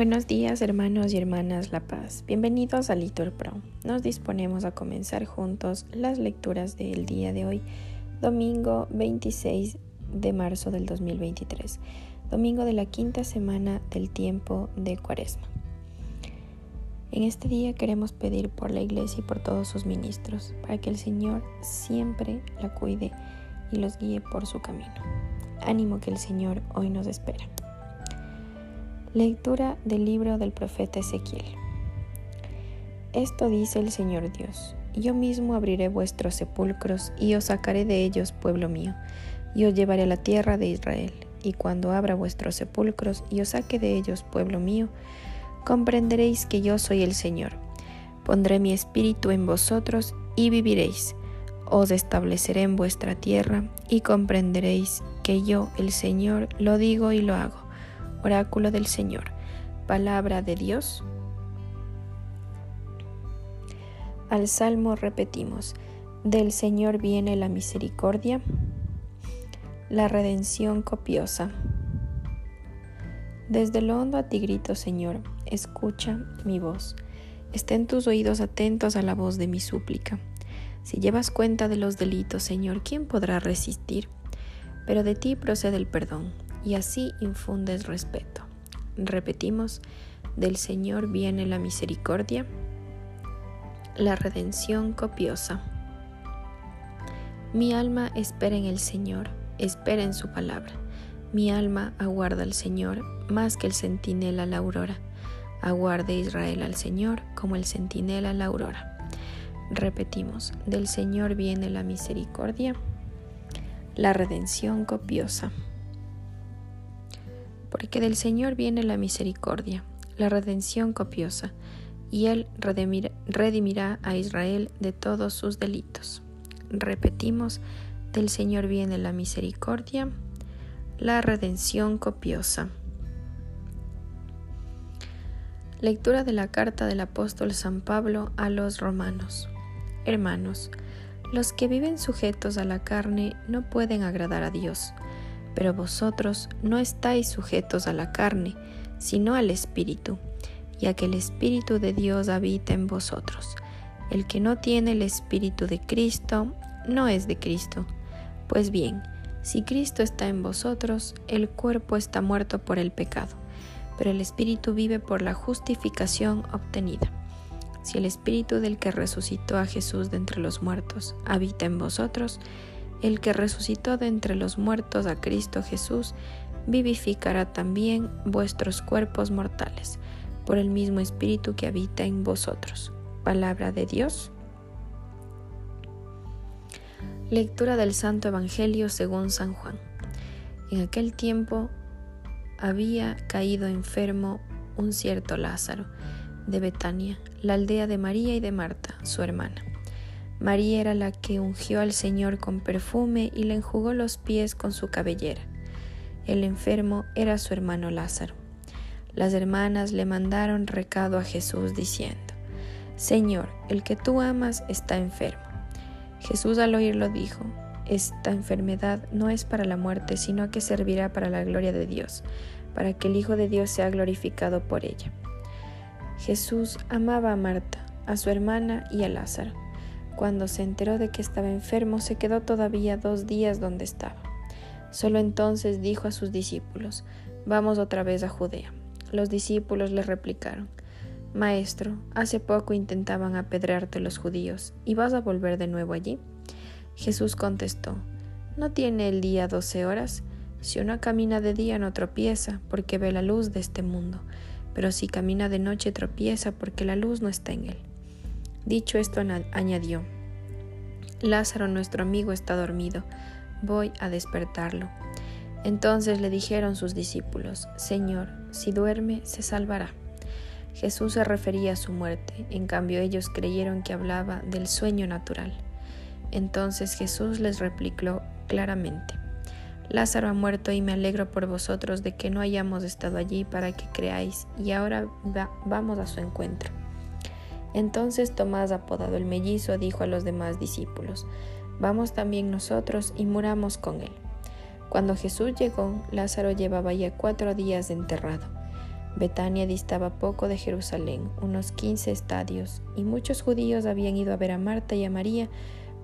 Buenos días hermanos y hermanas La Paz, bienvenidos a Litur Pro. Nos disponemos a comenzar juntos las lecturas del día de hoy, domingo 26 de marzo del 2023, domingo de la quinta semana del tiempo de Cuaresma. En este día queremos pedir por la iglesia y por todos sus ministros, para que el Señor siempre la cuide y los guíe por su camino. Ánimo que el Señor hoy nos espera. Lectura del libro del profeta Ezequiel. Esto dice el Señor Dios, yo mismo abriré vuestros sepulcros y os sacaré de ellos, pueblo mío, y os llevaré a la tierra de Israel. Y cuando abra vuestros sepulcros y os saque de ellos, pueblo mío, comprenderéis que yo soy el Señor. Pondré mi espíritu en vosotros y viviréis. Os estableceré en vuestra tierra y comprenderéis que yo, el Señor, lo digo y lo hago Oráculo del Señor. Palabra de Dios. Al Salmo repetimos, del Señor viene la misericordia, la redención copiosa. Desde lo hondo a ti grito, Señor, escucha mi voz. Estén tus oídos atentos a la voz de mi súplica. Si llevas cuenta de los delitos, Señor, ¿quién podrá resistir? Pero de ti procede el perdón y así infundes respeto. Repetimos, del Señor viene la misericordia, la redención copiosa. Mi alma espera en el Señor, espera en su palabra. Mi alma aguarda al Señor más que el centinela a la aurora. Aguarde Israel al Señor como el centinela a la aurora. Repetimos, del Señor viene la misericordia, la redención copiosa porque del Señor viene la misericordia, la redención copiosa, y Él redimirá a Israel de todos sus delitos. Repetimos, del Señor viene la misericordia, la redención copiosa. Lectura de la carta del apóstol San Pablo a los romanos. Hermanos, los que viven sujetos a la carne no pueden agradar a Dios pero vosotros no estáis sujetos a la carne, sino al Espíritu, ya que el Espíritu de Dios habita en vosotros. El que no tiene el Espíritu de Cristo, no es de Cristo. Pues bien, si Cristo está en vosotros, el cuerpo está muerto por el pecado, pero el Espíritu vive por la justificación obtenida. Si el Espíritu del que resucitó a Jesús de entre los muertos habita en vosotros, el que resucitó de entre los muertos a Cristo Jesús, vivificará también vuestros cuerpos mortales, por el mismo Espíritu que habita en vosotros. Palabra de Dios. Lectura del Santo Evangelio según San Juan. En aquel tiempo había caído enfermo un cierto Lázaro de Betania, la aldea de María y de Marta, su hermana. María era la que ungió al Señor con perfume y le enjugó los pies con su cabellera. El enfermo era su hermano Lázaro. Las hermanas le mandaron recado a Jesús diciendo, Señor, el que tú amas está enfermo. Jesús al oírlo dijo, Esta enfermedad no es para la muerte, sino que servirá para la gloria de Dios, para que el Hijo de Dios sea glorificado por ella. Jesús amaba a Marta, a su hermana y a Lázaro. Cuando se enteró de que estaba enfermo, se quedó todavía dos días donde estaba. Solo entonces dijo a sus discípulos, Vamos otra vez a Judea. Los discípulos le replicaron, Maestro, hace poco intentaban apedrearte los judíos, ¿y vas a volver de nuevo allí? Jesús contestó, ¿no tiene el día doce horas? Si uno camina de día no tropieza, porque ve la luz de este mundo, pero si camina de noche tropieza, porque la luz no está en él. Dicho esto, añadió, Lázaro nuestro amigo está dormido, voy a despertarlo. Entonces le dijeron sus discípulos, Señor, si duerme, se salvará. Jesús se refería a su muerte, en cambio ellos creyeron que hablaba del sueño natural. Entonces Jesús les replicó claramente, Lázaro ha muerto y me alegro por vosotros de que no hayamos estado allí para que creáis, y ahora vamos a su encuentro. Entonces Tomás, apodado el mellizo, dijo a los demás discípulos, Vamos también nosotros y muramos con él. Cuando Jesús llegó, Lázaro llevaba ya cuatro días enterrado. Betania distaba poco de Jerusalén, unos quince estadios, y muchos judíos habían ido a ver a Marta y a María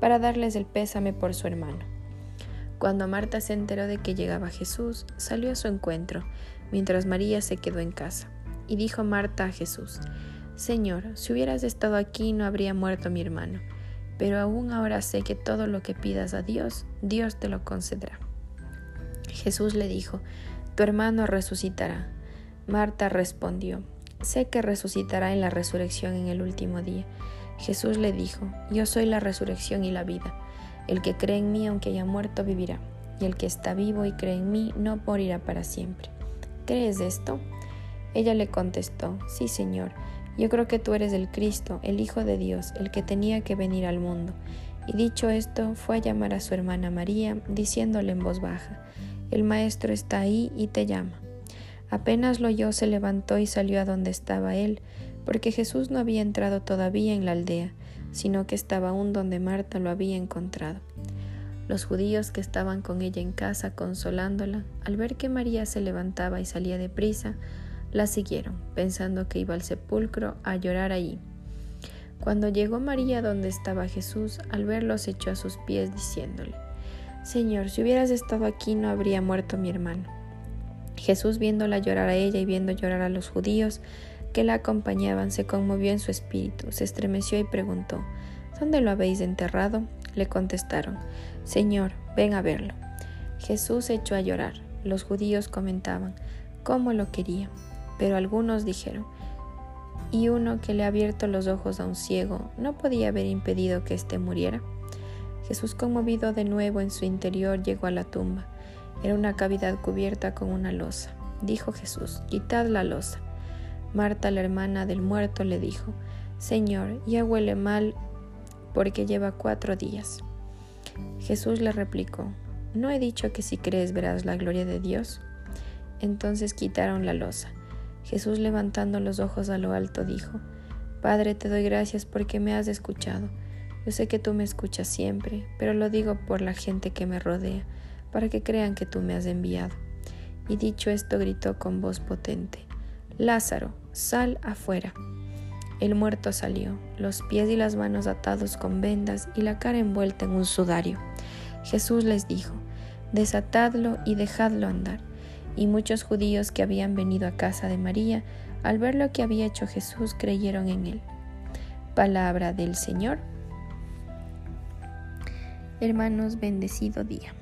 para darles el pésame por su hermano. Cuando Marta se enteró de que llegaba Jesús, salió a su encuentro, mientras María se quedó en casa. Y dijo Marta a Jesús, Señor, si hubieras estado aquí no habría muerto mi hermano, pero aún ahora sé que todo lo que pidas a Dios, Dios te lo concederá. Jesús le dijo, Tu hermano resucitará. Marta respondió, Sé que resucitará en la resurrección en el último día. Jesús le dijo, Yo soy la resurrección y la vida. El que cree en mí, aunque haya muerto, vivirá. Y el que está vivo y cree en mí, no morirá para siempre. ¿Crees esto? Ella le contestó, Sí, Señor. Yo creo que tú eres el Cristo, el Hijo de Dios, el que tenía que venir al mundo. Y dicho esto, fue a llamar a su hermana María, diciéndole en voz baja, El Maestro está ahí y te llama. Apenas lo oyó, se levantó y salió a donde estaba él, porque Jesús no había entrado todavía en la aldea, sino que estaba aún donde Marta lo había encontrado. Los judíos que estaban con ella en casa consolándola, al ver que María se levantaba y salía deprisa, la siguieron, pensando que iba al sepulcro a llorar allí. Cuando llegó María donde estaba Jesús, al verlo se echó a sus pies diciéndole, Señor, si hubieras estado aquí no habría muerto mi hermano. Jesús viéndola llorar a ella y viendo llorar a los judíos que la acompañaban, se conmovió en su espíritu, se estremeció y preguntó, ¿Dónde lo habéis enterrado? Le contestaron, Señor, ven a verlo. Jesús echó a llorar. Los judíos comentaban, ¿cómo lo quería? Pero algunos dijeron, ¿y uno que le ha abierto los ojos a un ciego no podía haber impedido que éste muriera? Jesús, conmovido de nuevo en su interior, llegó a la tumba. Era una cavidad cubierta con una losa. Dijo Jesús, quitad la losa. Marta, la hermana del muerto, le dijo, Señor, ya huele mal porque lleva cuatro días. Jesús le replicó, ¿no he dicho que si crees verás la gloria de Dios? Entonces quitaron la losa. Jesús levantando los ojos a lo alto dijo, Padre, te doy gracias porque me has escuchado. Yo sé que tú me escuchas siempre, pero lo digo por la gente que me rodea para que crean que tú me has enviado. Y dicho esto gritó con voz potente, Lázaro, sal afuera. El muerto salió, los pies y las manos atados con vendas y la cara envuelta en un sudario. Jesús les dijo, desatadlo y dejadlo andar. Y muchos judíos que habían venido a casa de María, al ver lo que había hecho Jesús, creyeron en él. Palabra del Señor. Hermanos, bendecido día.